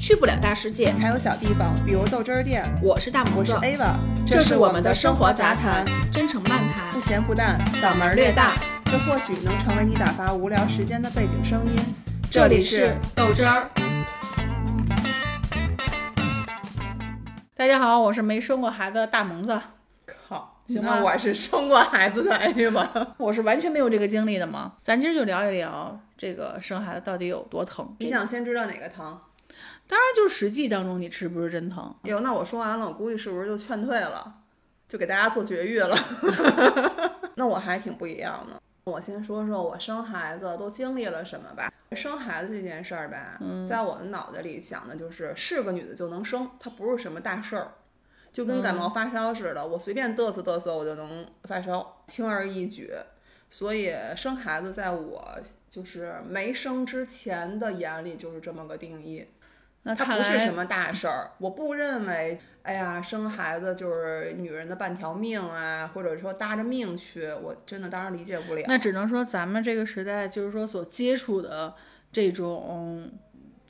去不了大世界，还有小地方，比如豆汁儿店。我是大我是，Ava，这是我们的生活活杂谈谈，，真诚漫谈不。咸不淡，嗓门儿略大。这或许能成为你打发无聊时间的背景声音。这里是豆汁儿。大家好，我是没生过孩子的大萌子，靠，行吧我是生过孩子的 Ava。我是完全没有这个经历的吗。咱今儿就聊一聊这个生孩子到底有多疼。你想先知道哪个疼？当然就是实际当中你吃不是真疼，哟，那我说完了，我估计是不是就劝退了，就给大家做绝育了？那我还挺不一样的。我先说说我生孩子都经历了什么吧。生孩子这件事儿吧，在我的脑袋里想的就是是个女的就能生，它不是什么大事儿，就跟感冒发烧似的，我随便嘚瑟嘚瑟我就能发烧，轻而易举。所以生孩子在我就是没生之前的眼里就是这么个定义。那它不是什么大事儿，我不认为，哎呀，生孩子就是女人的半条命啊，或者说搭着命去，我真的当然理解不了。那只能说咱们这个时代就是说所接触的这种，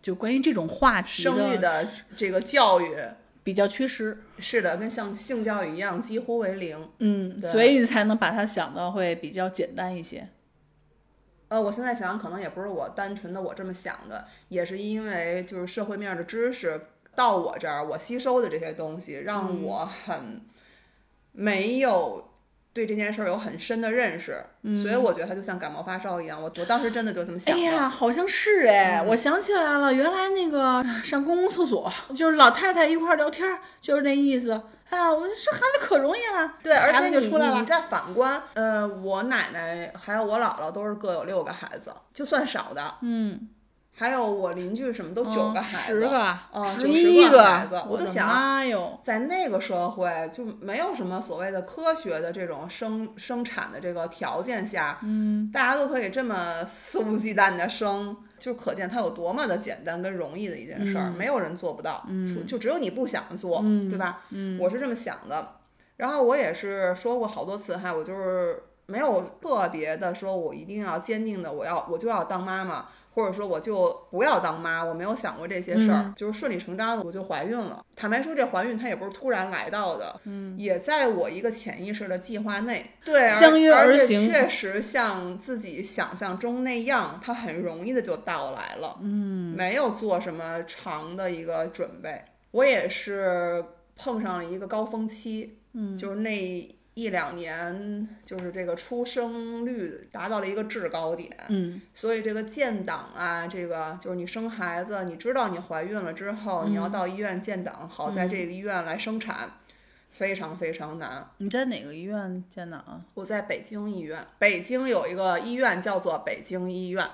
就关于这种话题生育的这个教育，比较缺失。是的，跟像性教育一样，几乎为零。嗯，所以你才能把它想的会比较简单一些。呃，我现在想，可能也不是我单纯的我这么想的，也是因为就是社会面的知识到我这儿，我吸收的这些东西，让我很没有对这件事儿有很深的认识，所以我觉得他就像感冒发烧一样，我我当时真的就这么想的。哎呀，好像是哎，我想起来了，原来那个上公共厕所，就是老太太一块儿聊天儿，就是那意思。啊，我生孩子可容易了，对，而孩且你子就出来了。你你再反观，呃，我奶奶还有我姥姥都是各有六个孩子，就算少的，嗯，还有我邻居什么都九个孩子，十个、嗯十一个孩子我都想在那个社会就没有什么所谓的科学的这种生生产的这个条件下，嗯，大家都可以这么肆无忌惮的生，就可见它有多么的简单跟容易的一件事儿，没有人做不到，嗯，就只有你不想做，对吧？嗯，我是这么想的。然后我也是说过好多次哈，我就是没有特别的说我一定要坚定的我要我就要当妈妈，或者说我就不要当妈，我没有想过这些事儿，就是顺理成章的我就怀孕了。坦白说，这怀孕它也不是突然来到的，嗯，也在我一个潜意识的计划内，对，而相约而而且行确实像自己想象中那样，它很容易的就到来了，嗯，没有做什么长的一个准备。我也是碰上了一个高峰期，嗯，就是那一两年，就是这个出生率达到了一个制高点，嗯，所以这个建档啊，这个就是你生孩子，你知道你怀孕了之后，你要到医院建档，好在这个医院来生产，非常非常难。你在哪个医院建档啊？我在北京医院，北京有一个医院叫做北京医院，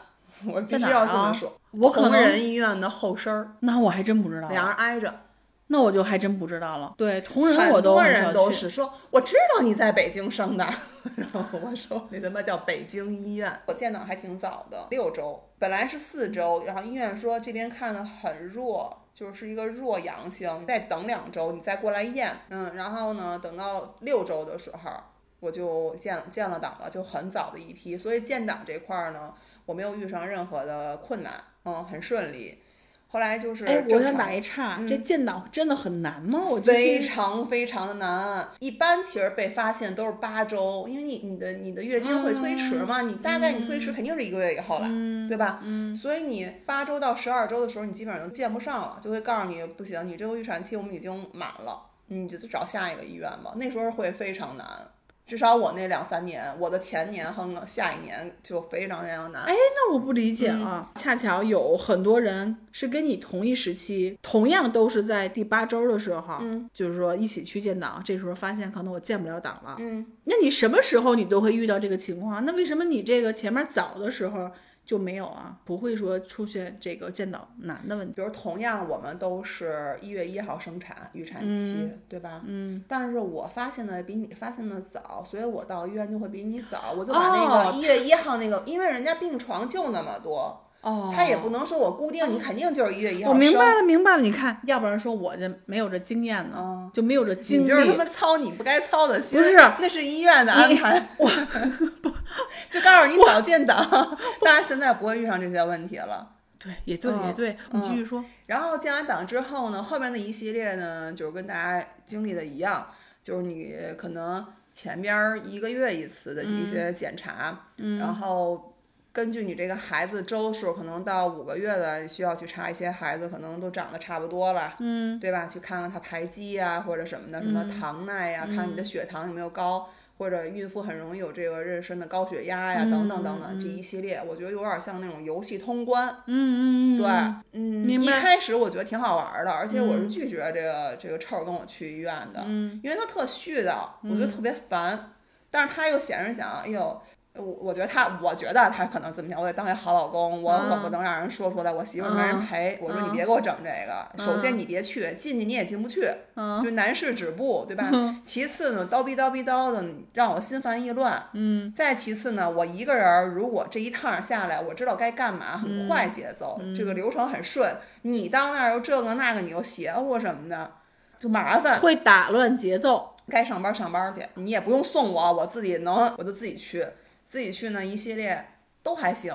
我必须要这么说。我可能同仁医院的后身儿，那我还真不知道，俩人挨着。那我就还真不知道了。对，同仁我都很多人都是说，我知道你在北京生的，然后我说那他妈叫北京医院，我建档还挺早的，六周，本来是四周，然后医院说这边看的很弱，就是一个弱阳性，再等两周你再过来验，嗯，然后呢，等到六周的时候我就建建了档了，就很早的一批，所以建档这块儿呢，我没有遇上任何的困难，嗯，很顺利。后来就是哎，我想打一岔，这建档真的很难吗？我觉得非常非常的难，一般其实被发现都是八周，因为你你的你的月经会推迟嘛，你大概你推迟肯定是一个月以后了，对吧？嗯，所以你八周到十二周的时候，你基本上就见不上了，就会告诉你不行，你这个预产期我们已经满了，你就找下一个医院吧。那时候会非常难，至少我那两三年，我的前年和下一年就非常非常难。哎，那我不理解嗯啊！恰巧有很多人是跟你同一时期，同样都是在第八周的时候，嗯，就是说一起去建档，这时候发现可能我建不了档了，嗯，那你什么时候你都会遇到这个情况？那为什么你这个前面早的时候就没有啊？不会说出现这个建档难的问题？比如同样我们都是一月一号生产预产期，对吧？嗯。但是我发现的比你发现的早，所以我到医院就会比你早，我就把那哦个一月一号那个，因为人家病床就那么多，哦他也不能说我固定你肯定就是一月一号。我明白了，明白了。你看，要不然说我这没有这经验呢，就没有这经历。你就是他妈操你不该操的心，不是那是医院的安排。我不就告诉你早建档，当然现在不会遇上这些问题了。对，也对，也对，你继续说。然后建完档之后呢，后面的一系列呢，就是跟大家经历的一样，就是你可能前边一个月一次的一些检查，然后。根据你这个孩子周数，可能到五个月的需要去查一些孩子，可能都长得差不多了，嗯，对吧？去看看他排畸呀，或者什么的，什么糖耐呀，看你的血糖有没有高，或者孕妇很容易有这个妊娠的高血压呀，等等等等，这一系列，我觉得有点像那种游戏通关，嗯嗯嗯，对，嗯，一开始我觉得挺好玩的，而且我是拒绝这个这个臭跟我去医院的，嗯，因为他特絮叨，我觉得特别烦，但是他又显示想，哎呦。我我觉得他，我觉得他可能这么想，我得当一好老公，我可不能让人说出来，我媳妇没人陪。我说你别给我整这个，首先你别去，进去你也进不去，就男士止步，对吧？其次呢，叨逼叨逼叨的，让我心烦意乱。嗯。再其次呢，我一个人如果这一趟下来，我知道该干嘛，很快节奏，这个流程很顺。你到那儿又这个那个，你又邪乎什么的，就麻烦。会打乱节奏。该上班上班去，你也不用送我，我自己能，我就自己去。自己去呢，一系列都还行，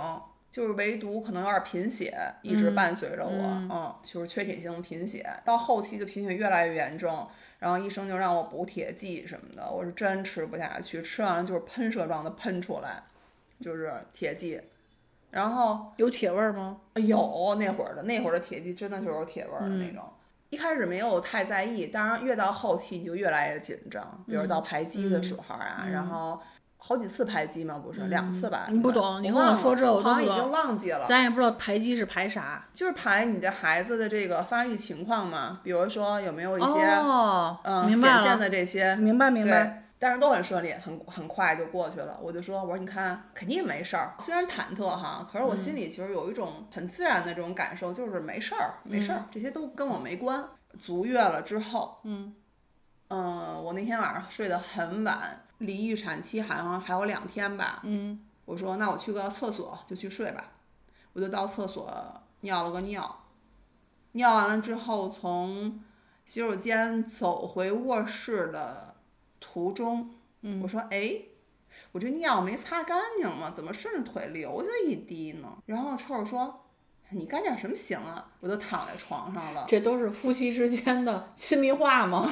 就是唯独可能有点贫血，一直伴随着我，嗯，就是缺铁性贫血，到后期就贫血越来越严重，然后医生就让我补铁剂什么的，我是真吃不下去，吃完了就是喷射状的喷出来，就是铁剂，然后有铁味儿吗？有，那会儿的那会儿的铁剂真的就是有铁味儿的那种，一开始没有太在意，当然越到后期你就越来越紧张，比如到排畸的时候啊，然后。好几次排畸吗？不是两次吧？你不懂，你跟我说这我都已经忘记了。咱也不知道排畸是排啥，就是排你的孩子的这个发育情况嘛，比如说有没有一些嗯显现的这些，明白明白。但是都很顺利，很很快就过去了。我就说，我说你看，肯定没事儿。虽然忐忑哈，可是我心里其实有一种很自然的这种感受，就是没事儿，没事儿，这些都跟我没关。足月了之后，嗯嗯，我那天晚上睡得很晚。离预产期好像还有两天吧。嗯，我说那我去个厕所就去睡吧，我就到厕所尿了个尿，尿完了之后从洗手间走回卧室的途中，嗯我说哎，我这尿没擦干净吗？怎么顺着腿流下一滴呢？然后臭臭说你干点什么行啊？我就躺在床上了。这都是夫妻之间的亲密话吗？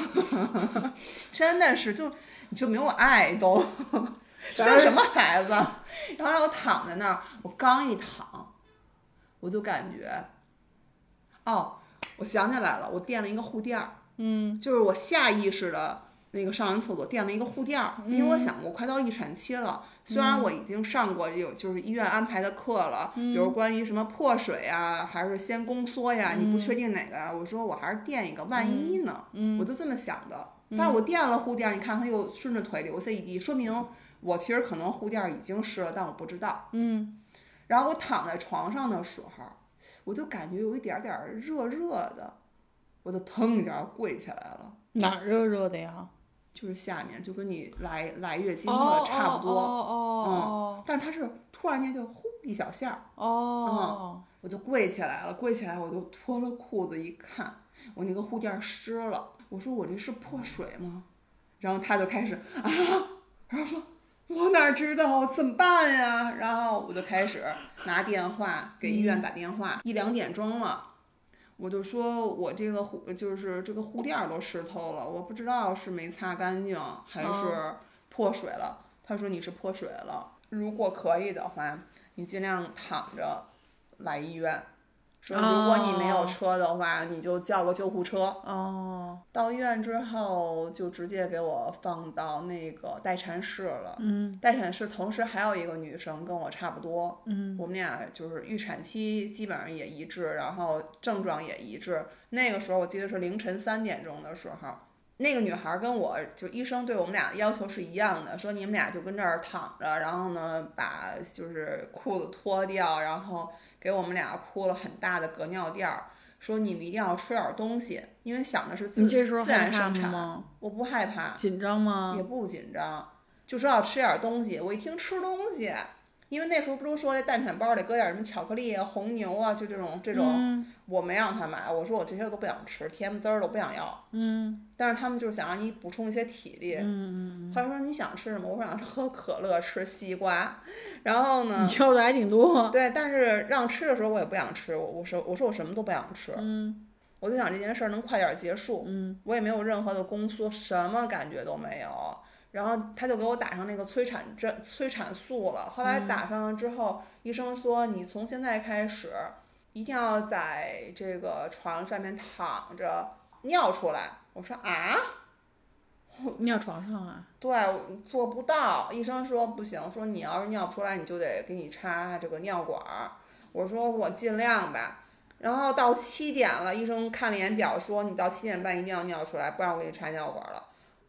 真的是就。你就没有爱都 生什么孩子？然后让我躺在那儿，我刚一躺，我就感觉，哦，我想起来了，我垫了一个护垫儿，嗯，就是我下意识的那个上完厕所垫了一个护垫儿，因为我想我快到预产期了，虽然我已经上过有就是医院安排的课了，比如关于什么破水啊，还是先宫缩呀，你不确定哪个，我说我还是垫一个，万一呢？我就这么想的。但是我垫了护垫，你看它又顺着腿流下一滴，说明我其实可能护垫已经湿了，但我不知道。嗯。然后我躺在床上的时候，我就感觉有一点点热热的，我就腾一下跪起来了。哪热热的呀？就是下面，就跟你来来月经了差不多。哦哦哦。嗯。但它是突然间就呼一小下。哦。嗯。我就跪起来了，跪起来我就脱了裤子一看，我那个护垫湿了。我说我这是破水吗？然后他就开始啊，然后说，我哪知道怎么办呀？然后我就开始拿电话给医院打电话，一两点钟了，我就说我这个护就是这个护垫都湿透了，我不知道是没擦干净还是破水了。他说你是破水了，如果可以的话，你尽量躺着来医院。说如果你没有车的话，你就叫个救护车。哦。到医院之后，就直接给我放到那个待产室了。嗯。待产室同时还有一个女生跟我差不多。嗯。我们俩就是预产期基本上也一致，然后症状也一致。那个时候我记得是凌晨三点钟的时候，那个女孩跟我就医生对我们俩的要求是一样的，说你们俩就跟这儿躺着，然后呢把就是裤子脱掉，然后。给我们俩铺了很大的隔尿垫儿，说你们一定要吃点东西，因为想的是自自然生产。我不害怕。紧张吗？也不紧张，就说要吃点东西。我一听吃东西，因为那时候不都说这蛋产包里搁点什么巧克力啊、红牛啊，就这种这种，嗯我没让他买，我说我这些都不想吃，甜滋儿的我不想要。嗯但是他们就是想让你补充一些体力。嗯他说你想吃什么？我说想吃喝可乐，吃西瓜。然后嗯，呢你，要的还挺多。对，但是让吃的时候我也不想吃，我我说我说我什么都不想吃，嗯我就想这件事儿能快点儿结束。嗯我也没有任何的宫缩，什么感觉都没有。然后他就给我打上那个催产针、催产素了。后来打上了之后，医生说你从现在开始一定要在这个床上面躺着尿出来。我说啊，尿床上啊？对，我做不到。医生说不行，说你要是尿不出来，你就得给你插这个尿管儿。我说我尽量吧。然后到七点了，医生看了一眼表，说你到七点半一定要尿出来，不然我给你插尿管了。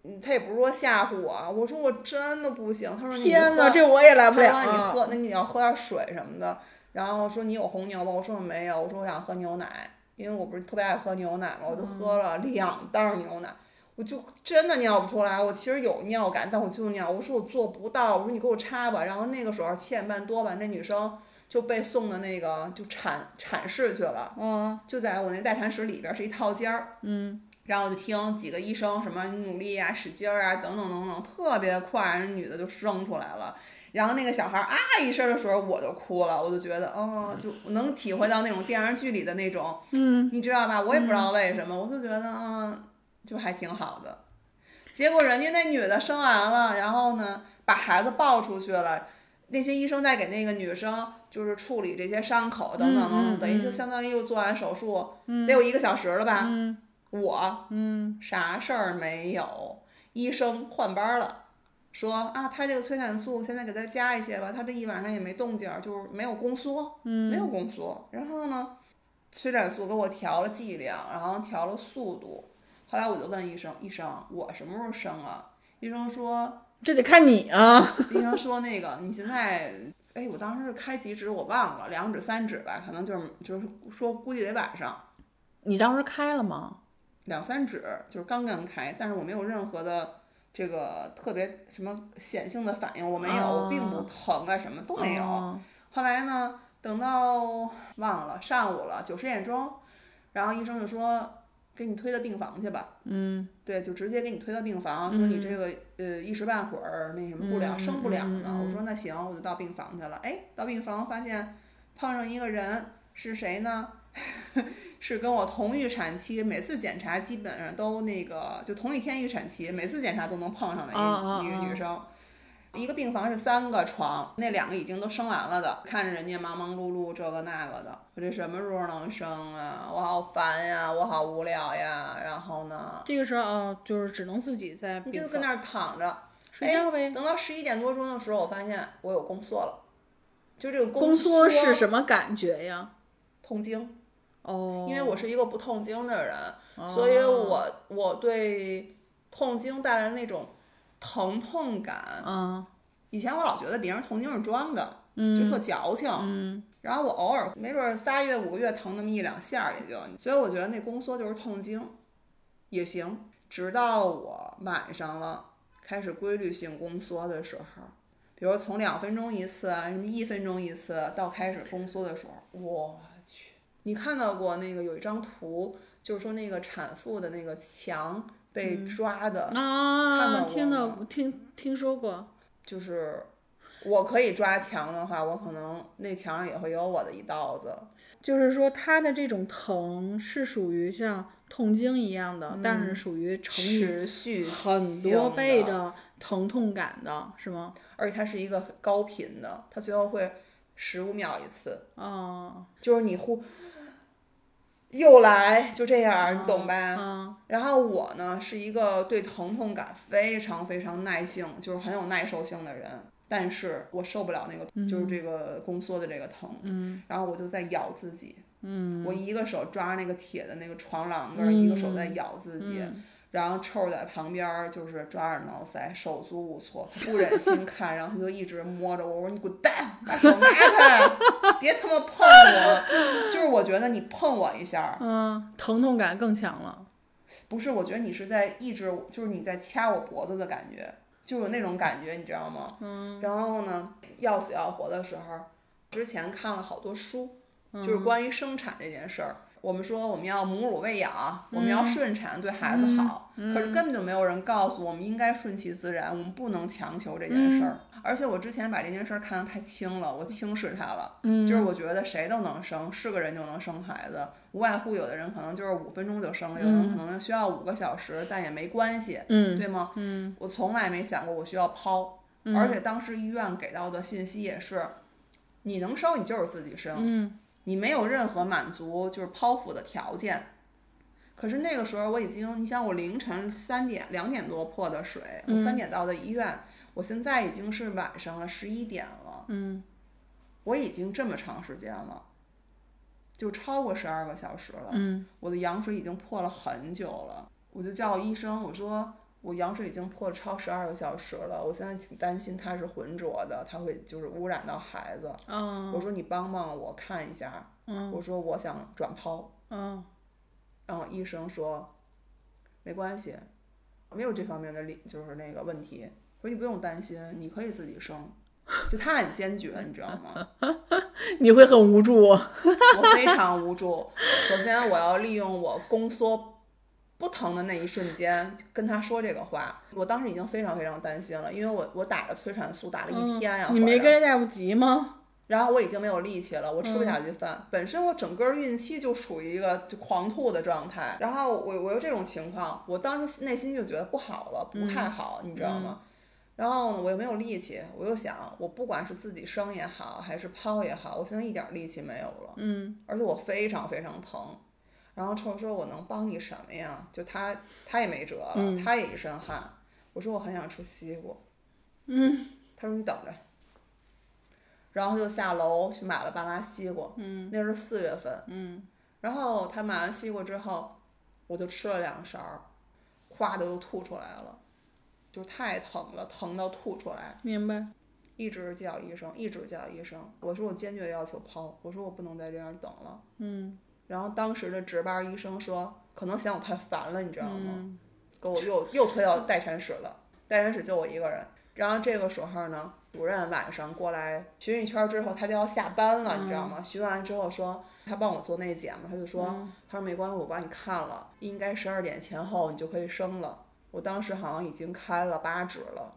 嗯，他也不是说吓唬我，我说我真的不行。他说天哪，这我也来不了他说你啊。喝，那你要喝点水什么的。然后说你有红牛吗？我说我没有。我说我想喝牛奶，因为我不是特别爱喝牛奶嘛，我就喝了两袋牛奶。我就真的尿不出来，我其实有尿感，但我就尿。我说我做不到，我说你给我插吧。然后那个时候七点半多吧，那女生就被送的那个就产产室去了，嗯就在我那待产室里边是一套间儿。嗯然后我就听几个医生什么努力啊、使劲儿啊等等等等，特别快，人女的就生出来了。然后那个小孩啊一声的时候，我就哭了，我就觉得哦，就能体会到那种电视剧里的那种，嗯，你知道吧？我也不知道为什么，我就觉得嗯，就还挺好的。结果人家那女的生完了，然后呢，把孩子抱出去了。那些医生在给那个女生就是处理这些伤口等等等等，等于就相当于又做完手术，得有一个小时了吧？嗯我嗯啥事儿没有，医生换班儿了，说啊，他这个催产素现在给他加一些吧，他这一晚上也没动静儿，就是没有宫缩，没有宫缩。然后呢，催产素给我调了剂量，然后调了速度。后来我就问医生，医生，我什么时候生啊？医生说，这得看你啊。医生说那个你现在，哎，我当时是开几指我忘了，两指三指吧，可能就是就是说估计得晚上。你当时开了吗？两三指，就是刚刚开，但是我没有任何的这个特别什么显性的反应，我没有，我并不疼啊，什么都没有。哦后来呢，等到忘了上午了，九十点钟，然后医生就说给你推到病房去吧。嗯对，就直接给你推到病房，说你这个呃一时半会儿那什么不了，嗯生不了呢。我说那行，我就到病房去了。哎，到病房发现碰上一个人是谁呢？是跟我同预产期，每次检查基本上都那个就同一天预产期，每次检查都能碰上的一、一个啊女生。一个病房是三个床，那两个已经都生完了的，看着人家忙忙碌碌这个那个的，我这什么时候能生啊？我好烦呀，我好无聊呀。然后呢，这个时候哦，就是只能自己在你就跟那儿躺着，睡觉呗。等到十一点多钟的时候，我发现我有宫缩了，就这个宫缩缩是什么感觉呀？痛经，哦，因为我是一个不痛经的人，哦。所以我我对痛经带来的那种疼痛感，嗯。以前我老觉得别人痛经是装的，嗯。就嗯特矫情。嗯。然后我偶尔没准儿仨月五个月疼那么一两下儿也就，所以我觉得那宫缩就是痛经，也行。直到我晚上了开始规律性宫缩的时候，比如从两分钟一次啊，什么一分钟一次，到开始宫缩的时候，我去，你看到过那个有一张图，就是说那个产妇的那个墙被抓的，看啊，到过听到听听说过。就是我可以抓墙的话，我可能那墙上也会有我的一刀子。就是说，它的这种疼是属于像痛经一样的，但是属于持续很多倍的，的疼痛感的，是吗？而且它是一个高频的，它最后会十五秒一次，哦，就是你呼又来就这样，你懂吧？嗯然后我呢是一个对疼痛感非常非常耐性，就是很有耐受性的人，但是我受不了那个、就是这个宫缩的这个疼，嗯然后我就在咬自己，嗯我一个手抓那个铁的那个床栏杆儿，一个手在咬自己。嗯然后臭在旁边儿就是抓耳挠腮，手足无措，他不忍心看，然后他就一直摸着我，我说你滚蛋，把手拿开，别他妈碰我，就是我觉得你碰我一下，嗯，疼痛感更强了。不是，我觉得你是在抑制，就是你在掐我脖子的感觉，就有那种感觉，你知道吗？嗯。然后呢，要死要活的时候，之前看了好多书，就是关于生产这件事儿。我们说我们要母乳喂养，我们要顺产对孩子好，可是根本就没有人告诉我们应该顺其自然，我们不能强求这件事儿。而且我之前把这件事儿看得太轻了，我轻视它了。就是我觉得谁都能生，是个人就能生孩子，无外乎有的人可能就是五分钟就生了，有的人可能需要五个小时，但也没关系，对吗？我从来没想过我需要剖，而且当时医院给到的信息也是，你能生你就是自己生。你没有任何满足就是剖腹的条件，可是那个时候我已经，你想我凌晨三点两点多破的水，我三点到的医院，我现在已经是晚上了十一点了，嗯，我已经这么长时间了，就超过十二个小时了，嗯，我的羊水已经破了很久了，我就叫医生，我说。我羊水已经破超十二个小时了，我现在挺担心它是浑浊的，它会就是污染到孩子。我说你帮帮我看一下。我说我想转剖。嗯然后医生说，没关系，没有这方面的理，就是那个问题。说你不用担心，你可以自己生。就他很坚决，你知道吗？你会很无助。我非常无助。首先我要利用我宫缩。不疼的那一瞬间跟他说这个话，我当时已经非常非常担心了，因为我我打了催产素打了一天呀。你没跟着大夫急吗？然后我已经没有力气了，我吃不下去饭。本身我整个孕期就处于一个就狂吐的状态，然后我我又这种情况，我当时内心就觉得不好了，不太好，你知道吗？然后呢，我又没有力气，我又想，我不管是自己生也好，还是剖也好，我现在一点力气没有了。嗯。而且我非常非常疼。然后臭说：“我能帮你什么呀？就他，他也没辙了，他也一身汗。我说我很想吃西瓜。嗯，他说你等着。然后就下楼去买了半拉西瓜。嗯，那是四月份。嗯，然后他买完西瓜之后，我就吃了两勺，咵的就吐出来了，就太疼了，疼到吐出来。明白。一直叫医生，一直叫医生。我说我坚决要求剖，我说我不能再这样等了。嗯。然后当时的值班医生说，可能嫌我太烦了，你知道吗？给我又又推到待产室了，待产室就我一个人。然后这个时候呢，主任晚上过来巡一圈之后，他就要下班了，你知道吗？巡完之后说，他帮我做内检嘛，他就说，他说没关系，我帮你看了，应该十二点前后你就可以生了。我当时好像已经开了八指了。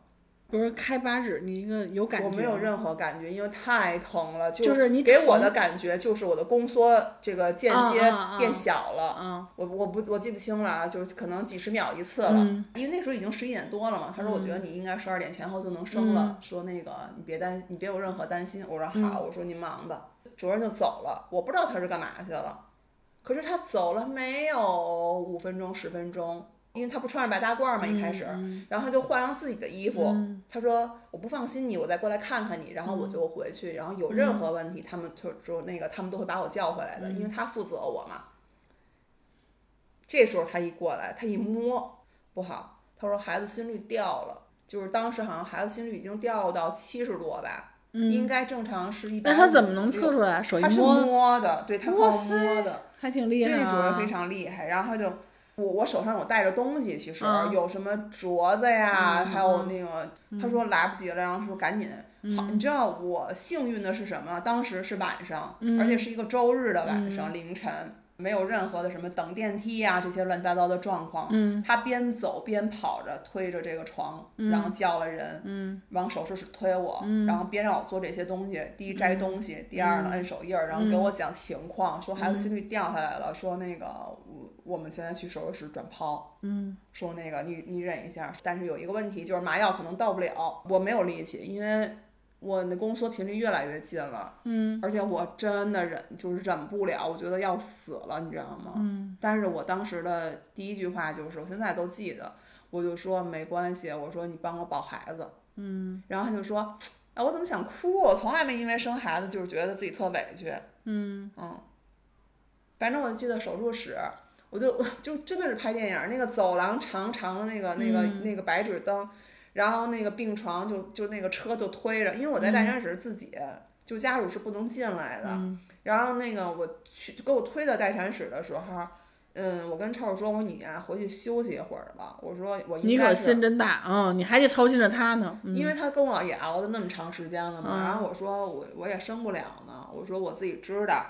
不是开八指，你一个有感觉？我没有任何感觉，因为太疼了。就是你给我的感觉就是我的宫缩这个间歇变小了。嗯，我我不我记不清了啊，就是可能几十秒一次了。因为那时候已经十一点多了嘛。他说我觉得你应该十二点前后就能生了。说那个你别担你别有任何担心。我说好，我说您忙吧。主任就走了，我不知道他是干嘛去了。可是他走了没有五分钟十分钟。因为他不穿着白大褂嘛，一开始，然后他就换上自己的衣服。他说：“我不放心你，我再过来看看你。”然后我就回去，然后有任何问题，他们就就那个他们都会把我叫回来的，因为他负责我嘛。这时候他一过来，他一摸不好，他说：“孩子心率掉了，就是当时好像孩子心率已经掉到七十多吧，应该正常是一百。”那他怎么能测出来？手一摸？他是摸的，对他靠摸的，还挺厉害啊。主任非常厉害，然后他就。我我手上有带着东西，其实有什么镯子呀，还有那个，他说来不及了，然后说赶紧。好，你知道我幸运的是什么？当时是晚上，而且是一个周日的晚上凌晨。没有任何的什么等电梯呀这些乱七八糟的状况。嗯，他边走边跑着推着这个床，然后叫了人，嗯，往手术室推我，然后边让我做这些东西。第一摘东西，第二呢摁手印儿，然后给我讲情况，说孩子心率掉下来了，说那个我我们现在去手术室转剖，嗯，说那个你你忍一下，但是有一个问题就是麻药可能到不了，我没有力气，因为。我那宫缩频率越来越近了，嗯，而且我真的忍，就是忍不了，我觉得要死了，你知道吗？嗯，但是我当时的第一句话就是，我现在都记得，我就说没关系，我说你帮我抱孩子，嗯，然后他就说，哎，我怎么想哭？我从来没因为生孩子就是觉得自己特委屈，嗯嗯，反正我记得手术室，我就 就真的是拍电影，那个走廊长长的那个那个那个白纸灯。然后那个病床就就那个车就推着，因为我在待产室自己，就家属是不能进来的。然后那个我去给我推到待产室的时候，嗯，我跟臭臭说，我说你呀、回去休息一会儿吧。我说我应你可心真大，嗯，你还得操心着他呢。嗯因为他跟我也熬了那么长时间了嘛，然后我说我我也生不了呢，我说我自己知道。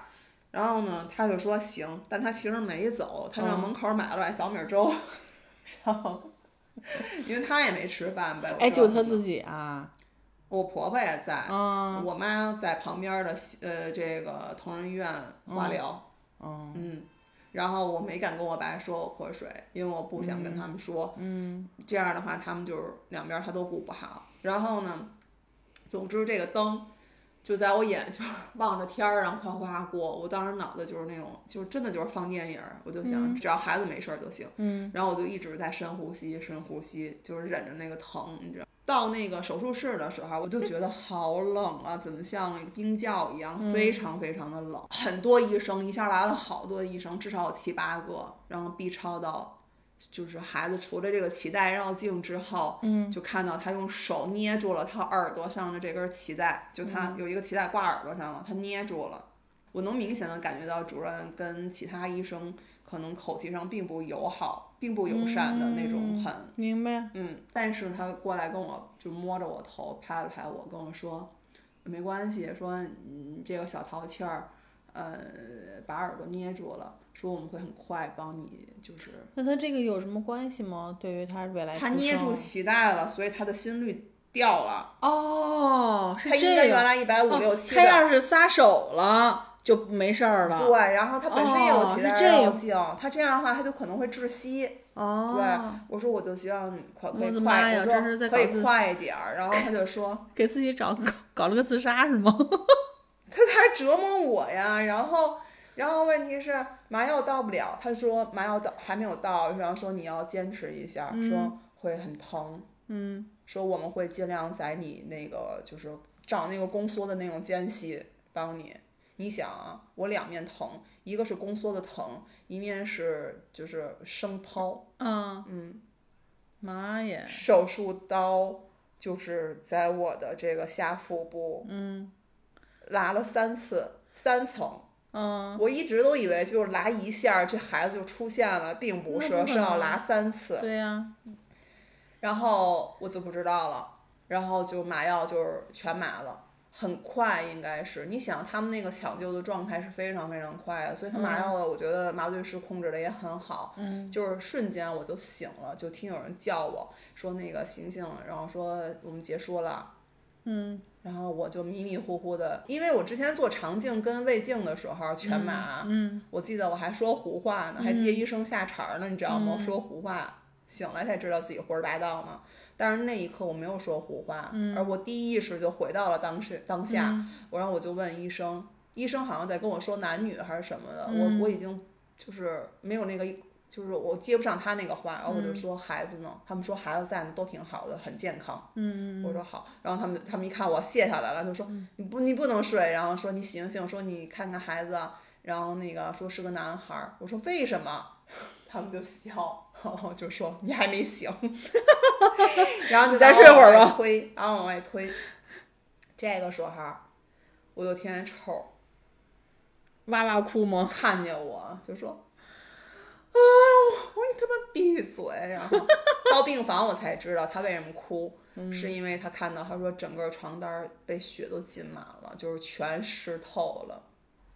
然后呢，他就说行，但他其实没走，他上嗯门口买了碗小米粥，然后因为他也没吃饭呗。我哎，就他自己啊，我婆婆也在，嗯我妈在旁边的呃这个同仁医院化疗，嗯嗯，然后我没敢跟我爸说我泼水，因为我不想跟他们说，嗯这样的话他们就是两边儿他都顾不好。然后呢，总之这个灯就在我眼就是 望着天儿，然后哗哗过，我当时脑子就是那种，就是真的就是放电影儿，我就想只要孩子没事儿就行。嗯，然后我就一直在深呼吸，深呼吸，就是忍着那个疼，你知道。到那个手术室的时候，我就觉得好冷啊，怎么像冰窖一样，非常非常的冷。很多医生一下来了好多医生，至少有七八个，然后 B 超到，就是孩子除了这个脐带绕颈之后，嗯，就看到他用手捏住了他耳朵上的这根脐带，就他有一个脐带挂耳朵上了，他捏住了。我能明显的感觉到主任跟其他医生可能口气上并不友好，并不友善的那种很，明白。嗯，但是他过来跟我就摸着我头拍了拍我，跟我说没关系，说你这个小淘气儿，呃，把耳朵捏住了，说我们会很快帮你，就是那他这个有什么关系吗？对于他未来他捏住生脐带了，所以他的心率掉了，哦，是他应这样。该原来一百五六七他。要是撒手了就没事儿了。对，然后他本身也有脐带哦是这样绕颈，他这样的话他就可能会窒息。哦，对，我说我就希望你快可以快，我说可以快一点儿，然后他就说 给自己找搞搞了个自杀是吗？他 他还折磨我呀，然后然后问题是麻药到不了，他说麻药到还没有到，然后说你要坚持一下，说会很疼，嗯，说我们会尽量在你那个就是找那个宫缩的那种间隙帮你。你想啊，我两面疼，一个是宫缩的疼，一面是就是生抛，嗯嗯，妈呀，手术刀就是在我的这个下腹部，嗯拉了三次，三层。嗯，我一直都以为就是拉一下儿这孩子就出现了，并不是，不是要拉三次。对呀、然后我就不知道了，然后就麻药就是全麻了，很快应该是。你想他们那个抢救的状态是非常非常快的，所以他麻药的我觉得麻醉师控制的也很好，嗯，就是瞬间我就醒了，就听有人叫我说那个醒醒，然后说我们结束了。嗯然后我就迷迷糊糊的，因为我之前做肠镜跟胃镜的时候全麻，嗯我记得我还说胡话呢，还接医生下茬儿呢，你知道吗？嗯说胡话，醒来才知道自己胡说八道呢。但是那一刻我没有说胡话，嗯而我第一意识就回到了当时当下。我然后我就问医生，医生好像在跟我说男女还是什么的，嗯我我已经就是没有那个。就是我接不上他那个话，然后我嗯就说孩子呢，他们说孩子在呢，都挺好的，很健康。嗯我说好，然后他们他们一看我卸下来了，就说你不你不能睡，然后说你醒醒，说你看看孩子，然后那个说是个男孩儿，我说为什么？他们就笑，然后就说你还没醒，然后你再睡会儿吧吧，推，然后往外推。这个时候，我就听见臭哇哇哭吗？看见我就说，啊，我说你他妈闭嘴！然后到病房我才知道他为什么哭，是因为他看到他说整个床单被血都浸满了，就是全湿透了。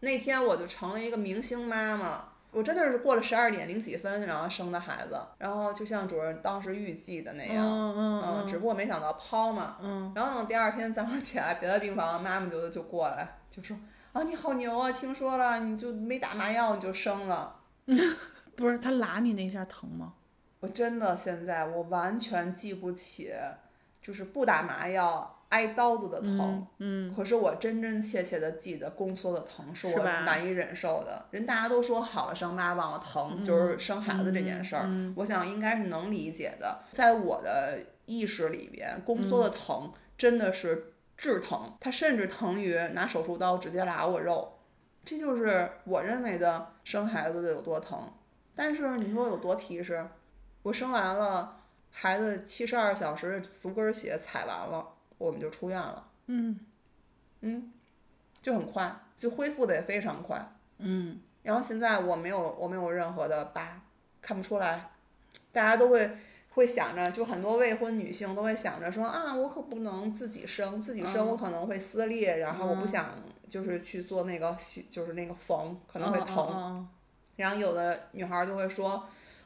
那天我就成了一个明星妈妈，我真的是过了十二点零几分，然后生的孩子，然后就像主任当时预计的那样，嗯嗯只不过没想到抛嘛。嗯，然后等，第二天早上起来，别的病房妈妈就就过来就说啊，你好牛啊，听说了，你就没打麻药你就生了。不是他拉你那一下疼吗？我真的现在我完全记不起，就是不打麻药挨刀子的疼。嗯，可是我真真切切的记得宫缩的疼是我难以忍受的。人大家都说好了生妈忘了疼，就是生孩子这件事儿，我想应该是能理解的。在我的意识里边，宫缩的疼真的是致疼，它甚至疼于拿手术刀直接拉我肉。这就是我认为的生孩子的有多疼。但是你说有多皮实？我生完了，孩子七十二小时足跟血踩完了，我们就出院了。嗯嗯，就很快，就恢复的也非常快。嗯，然后现在我没有我没有任何的疤，看不出来，大家都会会想着，就很多未婚女性都会想着说啊，我可不能自己生，自己生我可能会撕裂，然后我不想就是去做那个就是那个缝，可能会疼。然后有的女孩就会说，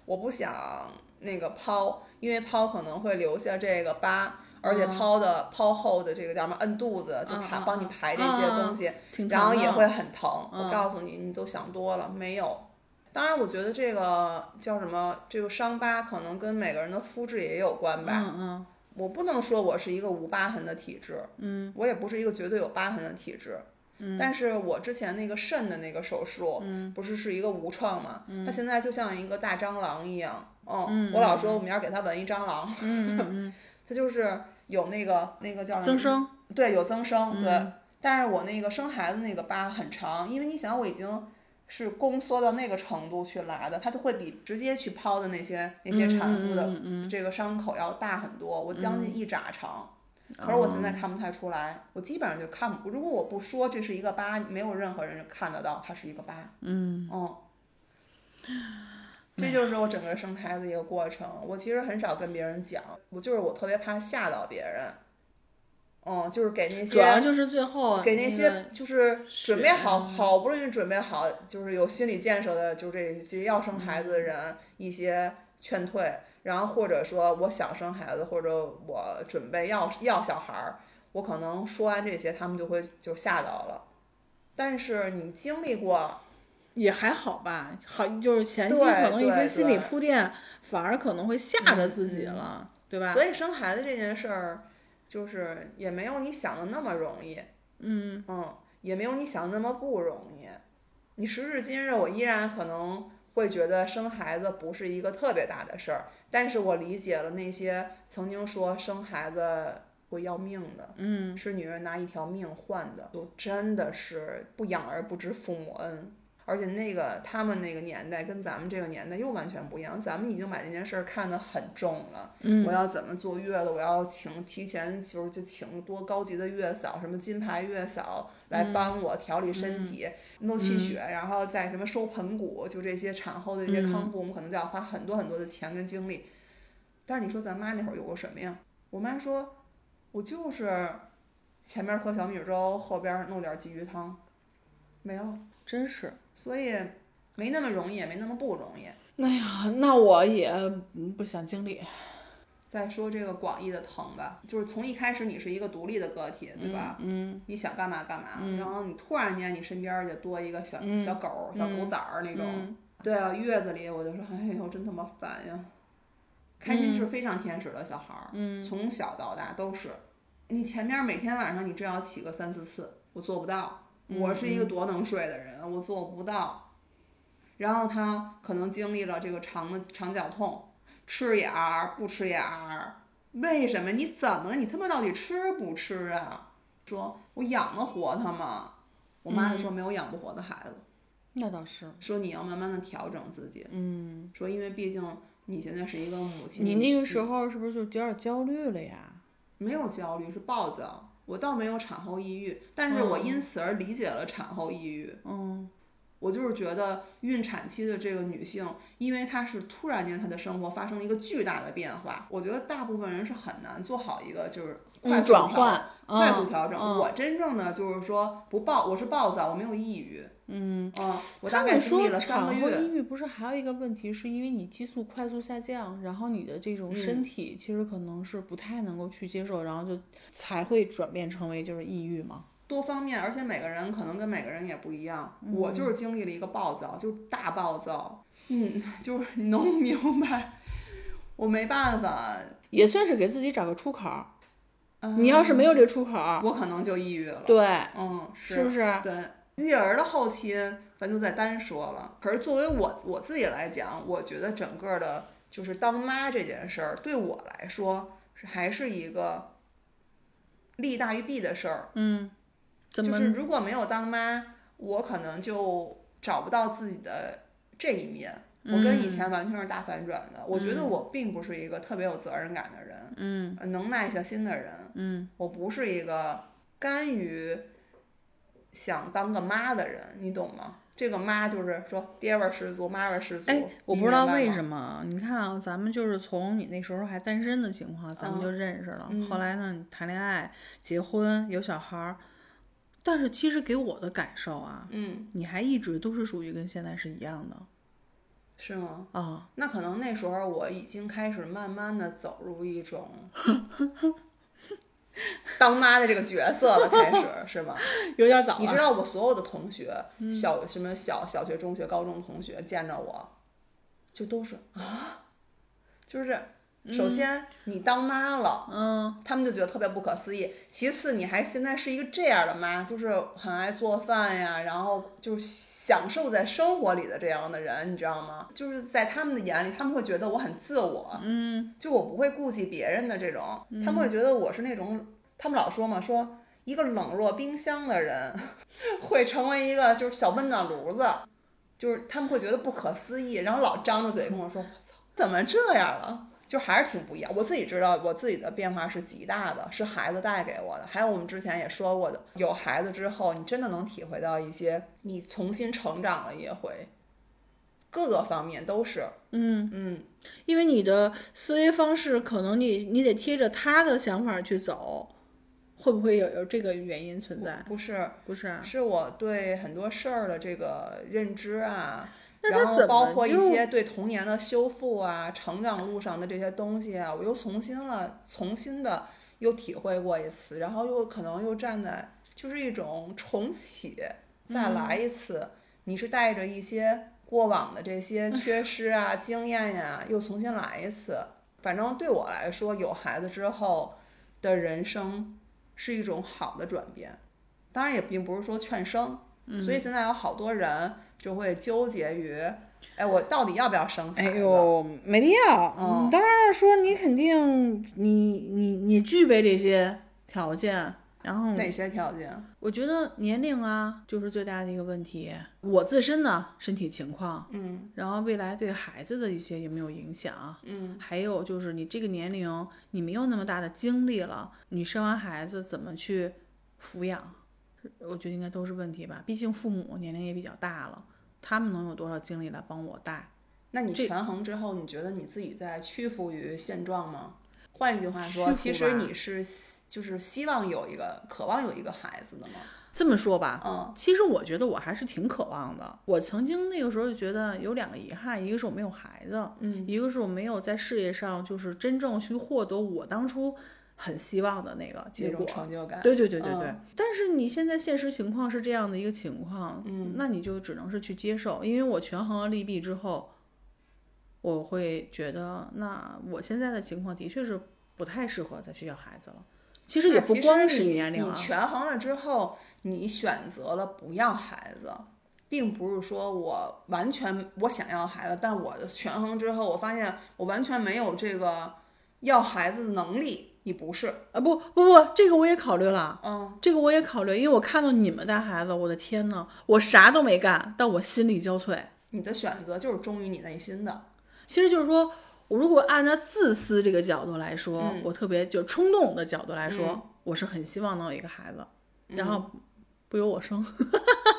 我不想那个抛，因为抛可能会留下这个疤。而且抛的抛后的这个叫什么？摁肚子就排帮你排这些东西，然后也会很疼。我告诉你，你都想多了，没有。当然，我觉得这个叫什么？这个伤疤可能跟每个人的肤质也有关吧。嗯嗯。我不能说我是一个无疤痕的体质。嗯。我也不是一个绝对有疤痕的体质。嗯。但是我之前那个肾的那个手术，不是是一个无创嘛？嗯。它现在就像一个大蟑螂一样。嗯。我老说我们要给它纹一蟑螂。它就是有那个那个叫什么？增生。对，有增生。对。但是我那个生孩子那个疤很长，因为你想，我已经是宫缩到那个程度去拉的，它就会比直接去剖的那些那些产妇的这个伤口要大很多，我将近一拃长。可是我现在看不太出来，我基本上就看不。如果我不说这是一个疤，没有任何人看得到它是一个疤。嗯。嗯。这就是我整个生孩子一个过程。我其实很少跟别人讲，我就是我特别怕吓到别人。嗯，就是给那些，主要就是最后给那些就是准备好好不容易准备好，就是有心理建设的，就这些要生孩子的人一些劝退。然后或者说我想生孩子，或者我准备要要小孩儿，我可能说完这些，他们就会就吓到了。但是你经历过。也还好吧，好就是前期可能一些心理铺垫，反而可能会吓着自己了，对吧？所以生孩子这件事儿，就是也没有你想的那么容易，嗯嗯，也没有你想的那么不容易。你时至今日，我依然可能会觉得生孩子不是一个特别大的事儿，但是我理解了那些曾经说生孩子会要命的，嗯，是女人拿一条命换的，就真的是不养儿不知父母恩。而且那个他们那个年代跟咱们这个年代又完全不一样，咱们已经把这件事儿看得很重了。嗯，我要怎么坐月子？我要请提前就是就请多高级的月嫂，什么金牌月嫂来帮我调理身体、弄气血，然后再什么收盆骨，就这些产后的一些康复，我们可能就要花很多很多的钱跟精力。但是你说咱妈那会儿有过什么呀？我妈说，我就是前面喝小米粥，后边弄点鲫鱼汤，没了。真是，所以没那么容易，也没那么不容易。哎呀，那我也不想经历。再说这个广义的疼吧，就是从一开始你是一个独立的个体，对吧？嗯。你想干嘛干嘛，然后你突然间你身边就多一个小小狗、小狗崽儿那种。对啊，月子里我就说，哎呦，真他妈烦呀！开心是非常天使的小孩儿，从小到大都是。你前面每天晚上你至少起个三四次，我做不到。我是一个多能睡的人，我做不到。然后他可能经历了这个肠的肠绞痛，吃眼儿不吃眼儿，为什么？你怎么了？你他妈到底吃不吃啊？说我养得活他吗？我妈就说没有养不活的孩子。那倒是。说你要慢慢的调整自己。嗯。说因为毕竟你现在是一个母亲。你那个时候是不是就有点焦虑了呀？没有焦虑，是暴躁。我倒没有产后抑郁，但是我因此而理解了产后抑郁。嗯，我就是觉得孕产期的这个女性，因为她是突然间她的生活发生了一个巨大的变化，我觉得大部分人是很难做好一个就是快速转换、快速调整。我真正的就是说不暴，我是暴躁，我没有抑郁。嗯，我大概经历了三个月。产后抑郁不是还有一个问题，是因为你激素快速下降，然后你的这种身体其实可能是不太能够去接受，然后就才会转变成为就是抑郁嘛。多方面，而且每个人可能跟每个人也不一样。我就是经历了一个暴躁，就是大暴躁。嗯，就是你能明白，我没办法。也算是给自己找个出口。嗯你要是没有这出口，我可能就抑郁了。对，嗯，是不是？对。育儿的后期，咱就再单说了。可是作为我我自己来讲，我觉得整个的，就是当妈这件事儿，对我来说是还是一个利大于弊的事儿。嗯，就是如果没有当妈，我可能就找不到自己的这一面。我跟以前完全是大反转的。我觉得我并不是一个特别有责任感的人。嗯，能耐下心的人。嗯，我不是一个甘于。想当个妈的人，你懂吗？这个妈就是说爹味儿十足，妈味儿十足。哎，我不知道为什么。么，你看啊，咱们就是从你那时候还单身的情况，咱们就认识了。后来呢，你谈恋爱、结婚、有小孩儿，但是其实给我的感受啊，嗯，你还一直都是属于跟现在是一样的是吗？啊。那可能那时候我已经开始慢慢的走入一种 当妈的这个角色了，开始是吗？有点早你知道我所有的同学，小什么小小学、中学、高中同学见着我，就都是啊，就是首先你当妈了，嗯，他们就觉得特别不可思议。其次，你还现在是一个这样的妈，就是很爱做饭呀，然后就是享受在生活里的这样的人，你知道吗？就是在他们的眼里，他们会觉得我很自我，嗯，就我不会顾及别人的这种，他们会觉得我是那种，他们老说嘛，说一个冷若冰箱的人 会成为一个就是小温暖炉子，就是他们会觉得不可思议，然后老张着嘴跟我说，我操，怎么这样了？就还是挺不一样。我自己知道，我自己的变化是极大的，是孩子带给我的。还有我们之前也说过的，有孩子之后，你真的能体会到一些，你重新成长了一回，各个方面都是。嗯，嗯，因为你的思维方式可能你你得贴着他的想法去走，会不会有有这个原因存在？不是，不是啊，是我对很多事儿的这个认知啊，然后包括一些对童年的修复啊、成长路上的这些东西啊，我又重新了、重新的又体会过一次，然后又可能又站在就是一种重启，再来一次。你是带着一些过往的这些缺失啊、经验呀、又重新来一次。反正对我来说，有孩子之后的人生是一种好的转变。当然也并不是说劝生，所以现在有好多人就会纠结于，哎，我到底要不要生孩哎？呦，没必要。嗯当然说你肯定你你你具备这些条件，然后哪些条件？我觉得年龄啊，就是最大的一个问题。我自身呢，身体情况，嗯然后未来对孩子的一些有没有影响，嗯还有就是你这个年龄，你没有那么大的精力了，你生完孩子怎么去抚养？我觉得应该都是问题吧。毕竟父母年龄也比较大了，他们能有多少精力来帮我带？那你这权衡之后，你觉得你自己在屈服于现状吗？换一句话说，其实你是就是希望有一个渴望有一个孩子的吗？这么说吧，嗯其实我觉得我还是挺渴望的。我曾经那个时候就觉得有两个遗憾，一个是我没有孩子，嗯一个是我没有在事业上就是真正去获得我当初很希望的那个结果。成就感。对对对对对，嗯但是你现在现实情况是这样的一个情况，嗯，那你就只能是去接受，因为我权衡了利弊之后，我会觉得，那我现在的情况的确是不太适合再去要孩子了。其实也不光是年龄啊，你权衡了之后，你选择了不要孩子，并不是说我完全我想要孩子，但我的权衡之后，我发现我完全没有这个要孩子的能力。你不是，啊不不不，这个我也考虑了，嗯，这个我也考虑，因为我看到你们带孩子，我的天呐，我啥都没干，但我心力交瘁。你的选择就是忠于你内心的。其实就是说，我如果按照自私这个角度来说，嗯我特别就冲动的角度来说，我是很希望能有一个孩子，然后不由我生，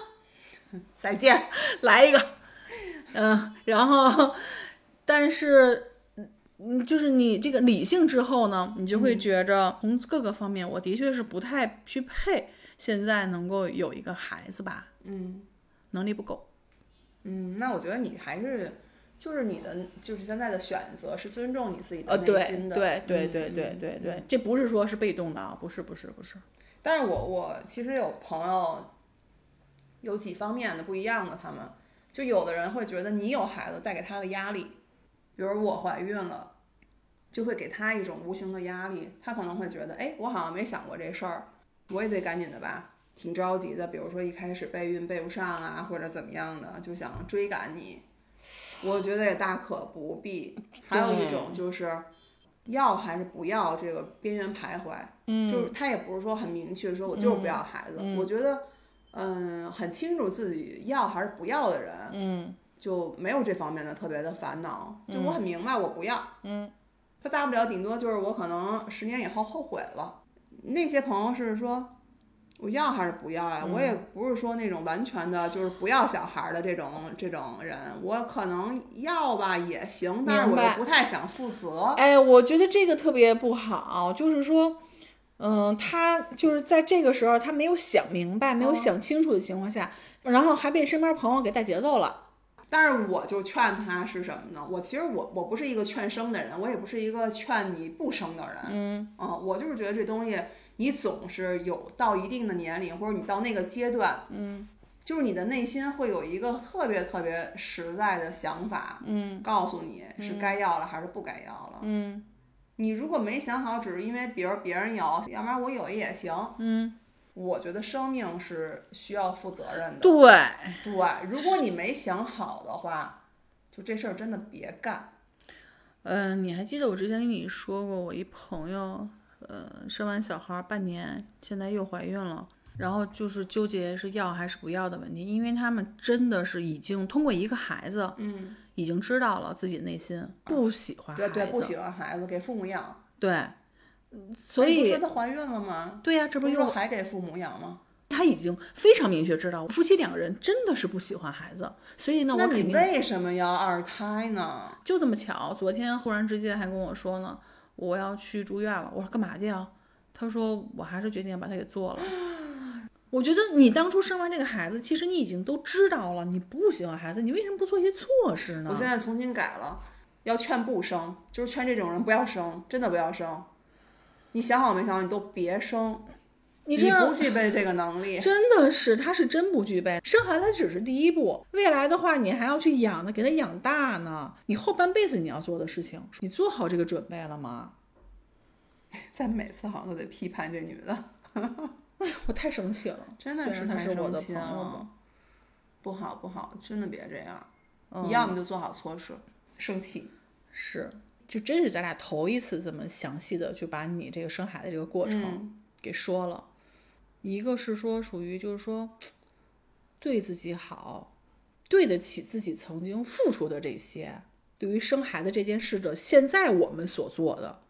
再见。来一个，嗯，然后，但是。嗯，就是你这个理性之后呢，你就会觉着从各个方面，我的确是不太去配现在能够有一个孩子吧，嗯能力不够。嗯，那我觉得你还是就是你的就是现在的选择是尊重你自己的呃，内心的。对对嗯对对嗯对对，这不是说是被动的啊，不是不是不是。但是我我其实有朋友有几方面的不一样的，他们就有的人会觉得你有孩子带给他的压力，比如我怀孕了，就会给他一种无形的压力，他可能会觉得，哎，我好像没想过这事儿，我也得赶紧的吧，挺着急的，比如说一开始备孕备不上啊，或者怎么样的，就想追赶你，我觉得也大可不必。还有一种就是。要还是不要，这个边缘徘徊，嗯，就是他也不是说很明确说我就是不要孩子，我觉得，嗯，很清楚自己要还是不要的人，嗯就没有这方面的特别的烦恼，就我很明白我不要，嗯，他大不了顶多就是我可能十年以后后悔了，那些朋友是说，我要还是不要呀？我嗯也不是说那种完全的就是不要小孩儿的这种这种人，我可能要吧也行，但是我又不太想负责。哎，我觉得这个特别不好，就是说，嗯，他就是在这个时候他没有想明白，没有哦想清楚的情况下，然后还被身边朋友给带节奏了。但是我就劝他是什么呢？我其实我我不是一个劝生的人，我也不是一个劝你不生的人。嗯，我就是觉得这东西你总是有到一定的年龄，或者你到那个阶段，嗯，就是你的内心会有一个特别特别实在的想法，嗯，告诉你是该要了还是不该要了。嗯，你如果没想好，只是因为比如别人有，要不然我有也行。嗯，我觉得生命是需要负责任的。对，对，如果你没想好的话，就这事儿真的别干。嗯，你还记得我之前跟你说过，我一朋友，呃，生完小孩儿半年，现在又怀孕了，然后就是纠结是要还是不要的问题，因为他们真的是已经通过一个孩子，嗯，已经知道了自己内心不喜欢孩子，对对，不喜欢孩子，给父母养。对，嗯所以说她怀孕了吗？对呀、这不又还给父母养吗？他已经非常明确知道，夫妻两个人真的是不喜欢孩子，所以呢，那你我肯定为什么要二胎呢？就这么巧，昨天忽然之间还跟我说呢，我要去住院了。我说干嘛去啊？他说我还是决定把它给做了。我觉得你当初生完这个孩子，其实你已经都知道了，你不喜欢孩子，你为什么不做一些措施呢我？现在重新改了，要劝不生，就是劝这种人不要生，真的不要生。你想好没想好，你都别生，你你这样不具备这个能力。真的是，他是真不具备。生孩子只是第一步，未来的话，你还要去养呢，给他养大呢。你后半辈子你要做的事情，你做好这个准备了吗？咱每次好像都得批判这女的，我太生气了，真的是太是我的生气了。不好不好，真的别这样。嗯你要么就做好措施，生气。是，就真是咱俩头一次这么详细的就把你这个生孩子这个过程嗯给说了。一个是说属于就是说对自己好，对得起自己曾经付出的这些，对于生孩子这件事的现在我们所做的，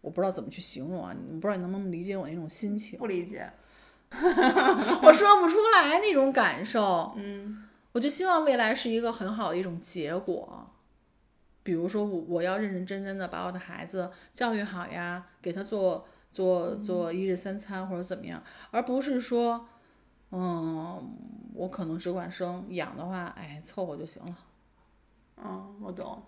我不知道怎么去形容啊，你不知道你能不能理解我那种心情，不理解，我说不出来那种感受。嗯，我就希望未来是一个很好的一种结果，比如说我我要认认真真的把我的孩子教育好呀，给他做做做一日三餐或者怎么样，而不是说，嗯，我可能只管生养的话，哎，凑合就行了。嗯，我懂，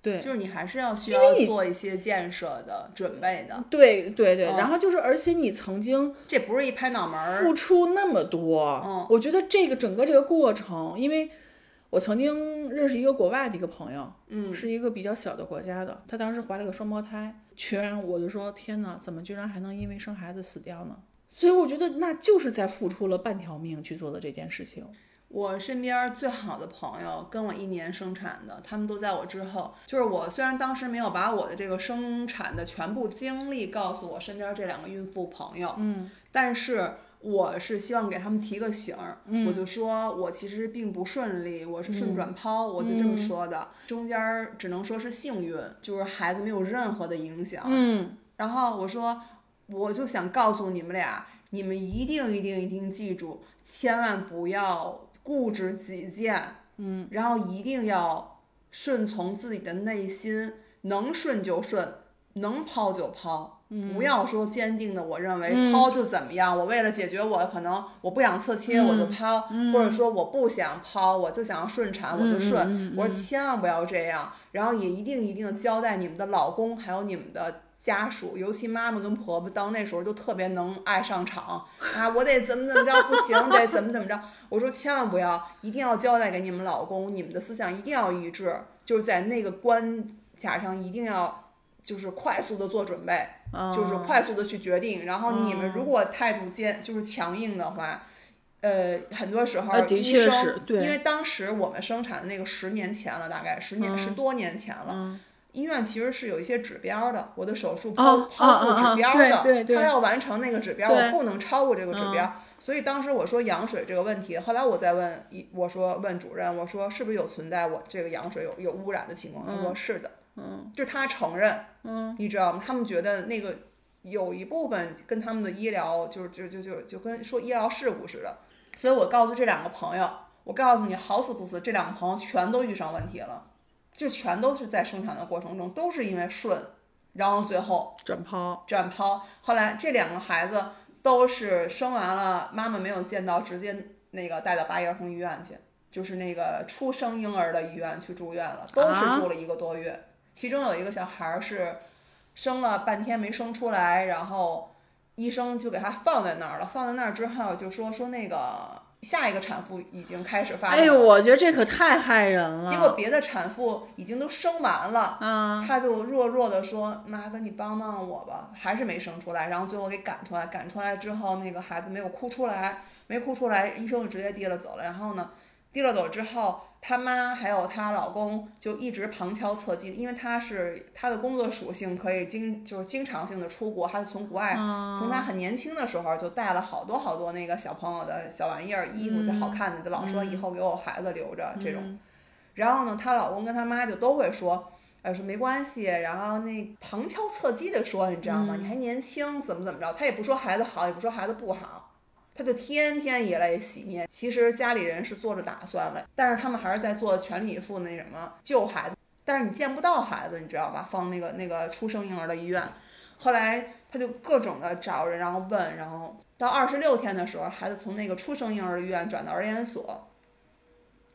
对。就是你还是要需要做一些建设的准备的，对对对，嗯。然后就是，而且你曾经这不是一拍脑门儿。付出那么多，嗯。我觉得这个整个这个过程，因为我曾经认识一个国外的一个朋友，嗯，是一个比较小的国家的，她当时怀了个双胞胎，全然我就说天哪，怎么居然还能因为生孩子死掉呢？所以我觉得那就是在付出了半条命去做的这件事情。我身边最好的朋友跟我一年生产的，他们都在我之后。就是我虽然当时没有把我的这个生产的全部经历告诉我身边这两个孕妇朋友，嗯，但是我是希望给他们提个醒儿，嗯。我就说我其实并不顺利，我是顺转剖，我就这么说的，中间儿只能说是幸运，就是孩子没有任何的影响。嗯，然后我说，我就想告诉你们俩，你们一定一定一定记住，千万不要固执己见，嗯，然后一定要顺从自己的内心，能顺就顺，能抛就抛。不要说坚定的，我认为抛就怎么样。我为了解决我可能我不想侧切，我就抛，或者说我不想抛，我就想要顺产，我就顺。我说千万不要这样，然后也一定一定交代你们的老公还有你们的家属，尤其妈妈跟婆婆，到那时候就特别能爱上场啊！我得怎么怎么着，不行，得怎么怎么着。我说千万不要，一定要交代给你们老公，你们的思想一定要一致，就是在那个关卡上一定要就是快速的做准备，就是嗯快速的去决定。然后你们如果态度坚就是强硬的话。呃，很多时候医生确是对因为当时我们生产的那个十年前了，大概十年、十多年前了，嗯医院其实是有一些指标的，我的手术剖、哦剖腹指标的，他要完成那个指标，我不能超过这个指标。嗯所以当时我说羊水这个问题，后来我再问一，我说问主任，我说是不是有存在我这个羊水有有污染的情况？他说是的，嗯，就他承认，嗯，你知道吗？他们觉得那个有一部分跟他们的医疗就是就就就就跟说医疗事故似的。所以我告诉这两个朋友，我告诉你，好死不死，这两个朋友全都遇上问题了，就全都是在生产的过程中都是因为顺，然后最后转剖，转剖。后来这两个孩子都是生完了，妈妈没有见到，直接那个带到八一儿童医院去，就是那个出生婴儿的医院去住院了，都是住了一个多月。其中有一个小孩儿是生了半天没生出来，然后医生就给他放在那儿了。放在那儿之后就说说那个下一个产妇已经开始发育哎呦，我觉得这可太害人了。结果别的产妇已经都生完了，啊，他就弱弱的说：“麻烦你帮帮我吧。”还是没生出来，然后最后给赶出来。赶出来之后，那个孩子没有哭出来，没哭出来，医生就直接提了走了。然后呢，提了走之后，他妈还有她老公就一直旁敲侧击，因为她是她的工作属性可以经就是经常性的出国，他是从国外、从她很年轻的时候就带了好多好多那个小朋友的小玩意儿、衣服，就好看的，就老说以后给我孩子留着这种。然后呢，她老公跟她妈就都会说。呃，说没关系，然后那旁敲侧击的说，你知道吗？你还年轻，怎么怎么着？他也不说孩子好，也不说孩子不好，他就天天以泪洗面。其实家里人是做着打算了，但是他们还是在做全力以赴那什么救孩子。但是你见不到孩子，你知道吧？放那个那个出生婴儿的医院，后来他就各种的找人，然后问，然后到二十六天的时候，孩子从那个出生婴儿的医院转到儿研所，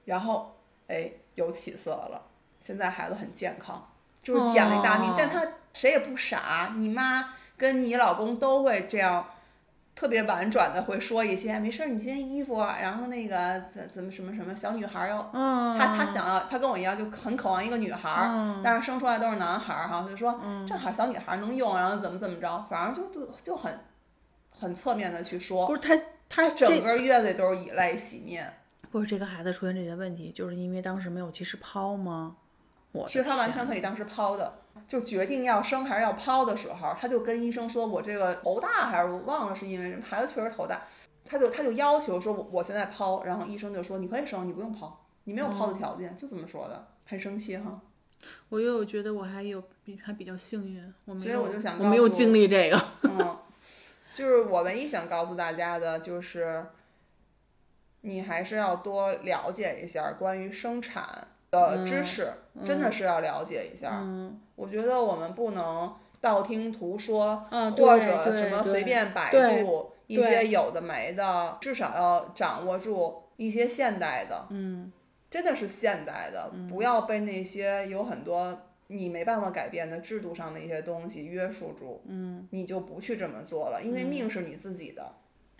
然后哎有起色了。现在孩子很健康，就是捡了一大命。哦但他谁也不傻，你妈跟你老公都会这样，特别婉转的会说一些没事儿，你先衣服啊，然后那个怎怎么什么什么小女孩儿要，嗯，他他想要，她跟我一样就很渴望一个女孩儿，嗯但是生出来都是男孩儿哈，就说正好小女孩儿能用，然后怎么怎么着，反正就就就很很侧面的去说，不是他他整个月子都是以泪洗面。不是这个孩子出现这些问题，就是因为当时没有及时抛吗？我其实他完全。可以当时抛的，就决定要生还是要剖的时候，他就跟医生说：“我这个头大还是我忘了是因为什么，孩子确实头大。”他就他就要求说：“我我现在剖。”然后医生就说：“你可以生，你不用剖，你没有抛的条件。就这么说的，很生气哈。我又有觉得我还有比还比较幸运，我没有，所以我就想我没有经历这个。嗯，就是我唯一想告诉大家的就是，你还是要多了解一下关于生产的知识，真的是要了解一下。嗯我觉得我们不能道听途说，嗯，或者什么随便百度一些有的没的，至少要掌握住一些现代的，嗯，真的是现代的，不要被那些有很多你没办法改变的制度上的一些东西约束住，嗯，你就不去这么做了，因为命是你自己的，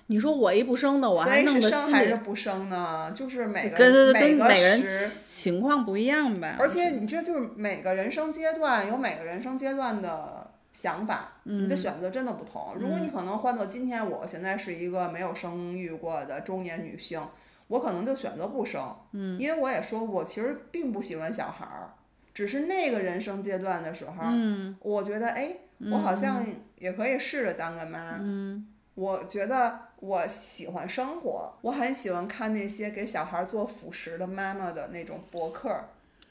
你说我一不生的，我还弄得生还是不生呢？就是每个跟跟每个人情况不一样呗。而且你这就是每个人生阶段有每个人生阶段的想法，你的选择真的不同。如果你可能换到今天，我现在是一个没有生育过的中年女性，我可能就选择不生，嗯，因为我也说过，其实并不喜欢小孩儿，只是那个人生阶段的时候，嗯，我觉得哎，我好像也可以试着当个妈，嗯，我觉得我喜欢生活，我很喜欢看那些给小孩做辅食的妈妈的那种博客，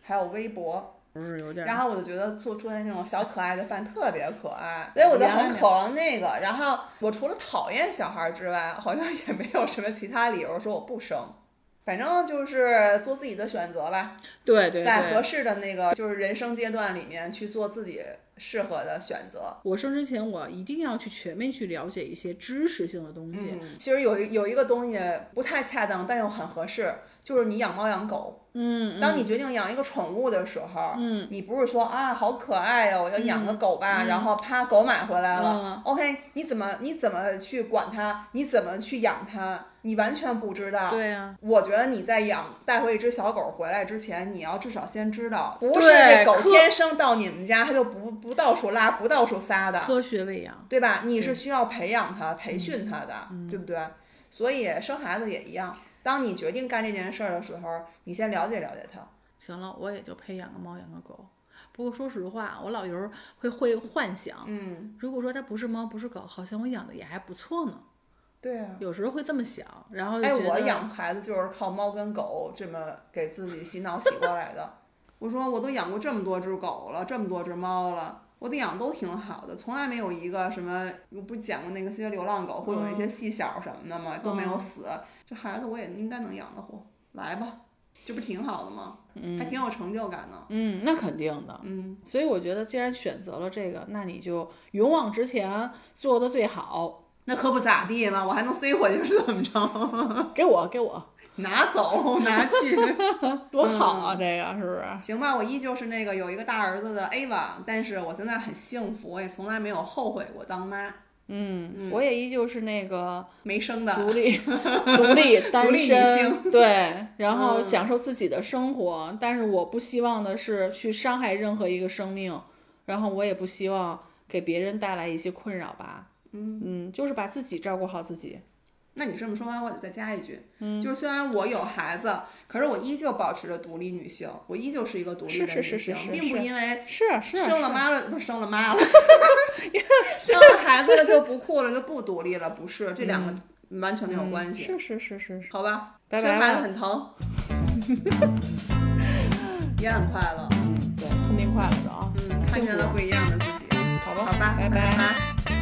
还有微博，不是有点儿，然后我就觉得做出来那种小可爱的饭特别可爱，所以我就很渴望那个。然后我除了讨厌小孩之外，好像也没有什么其他理由说我不生。反正就是做自己的选择吧，对对在合。适的那个就是人生阶段里面去做自己适合的选择。我生之前，我一定要去全面去了解一些知识性的东西。嗯，其实有有一个东西不太恰当，但又很合适，就是你养猫养狗。嗯，当你决定养一个宠物的时候，嗯，你不是说啊好可爱呀、我要养个狗吧，然后啪狗买回来了、o k 你怎么你怎么去管它，你怎么去养它，你完全不知道。对啊，我觉得你在养带回一只小狗回来之前，你要至少先知道，不是狗天生到你们家它就不不到处拉不到处撒的，科学喂养。对吧？你是需要培养它、培训它的，对不对？所以生孩子也一样，当你决定干这件事儿的时候，你先了解了解它。行了，我也就配养个猫，养个狗。不过说实话，我老有时候会会幻想，嗯，如果说它不是猫不是狗，好像我养的也还不错呢。对啊。有时候会这么想，然后就哎，我养孩子就是靠猫跟狗这么给自己洗脑洗过来的。我说我都养过这么多只狗了，这么多只猫了，我的养都挺好的，从来没有一个什么，我不是讲过那个些流浪狗会有一些细小什么的吗？都没有死。这孩子我也应该能养得活，来吧，这不挺好的吗？还挺有成就感的。嗯，那肯定的。嗯，所以我觉得，既然选择了这个，那你就勇往直前，做的最好。那可不咋地嘛，我还能塞回去是怎么着？给我，给我，拿走，拿去，多好啊！这个是不是？行吧，我依旧是那个有一个大儿子的 Ava，但是我现在很幸福，我也从来没有后悔过当妈。嗯，我也依旧是那个没生的独立、独立单身，对，然后嗯享受自己的生活。但是我不希望的是去伤害任何一个生命，然后我也不希望给别人带来一些困扰吧。嗯就是把自己照顾好自己。那你这么说完，我得再加一句，嗯就是虽然我有孩子，可是我依旧保持着独立女性，我依旧是一个独立的女性，是是是是并不因为是啊是啊生了妈了不是生了妈了，生了孩子了就不酷了就不独立了，不是这两个完全没有关系，是是是是是，好吧？拜拜生孩子很疼，也很快乐，对，痛并快乐着啊。嗯，看见了不一样的自己，好吧好吧，拜拜拜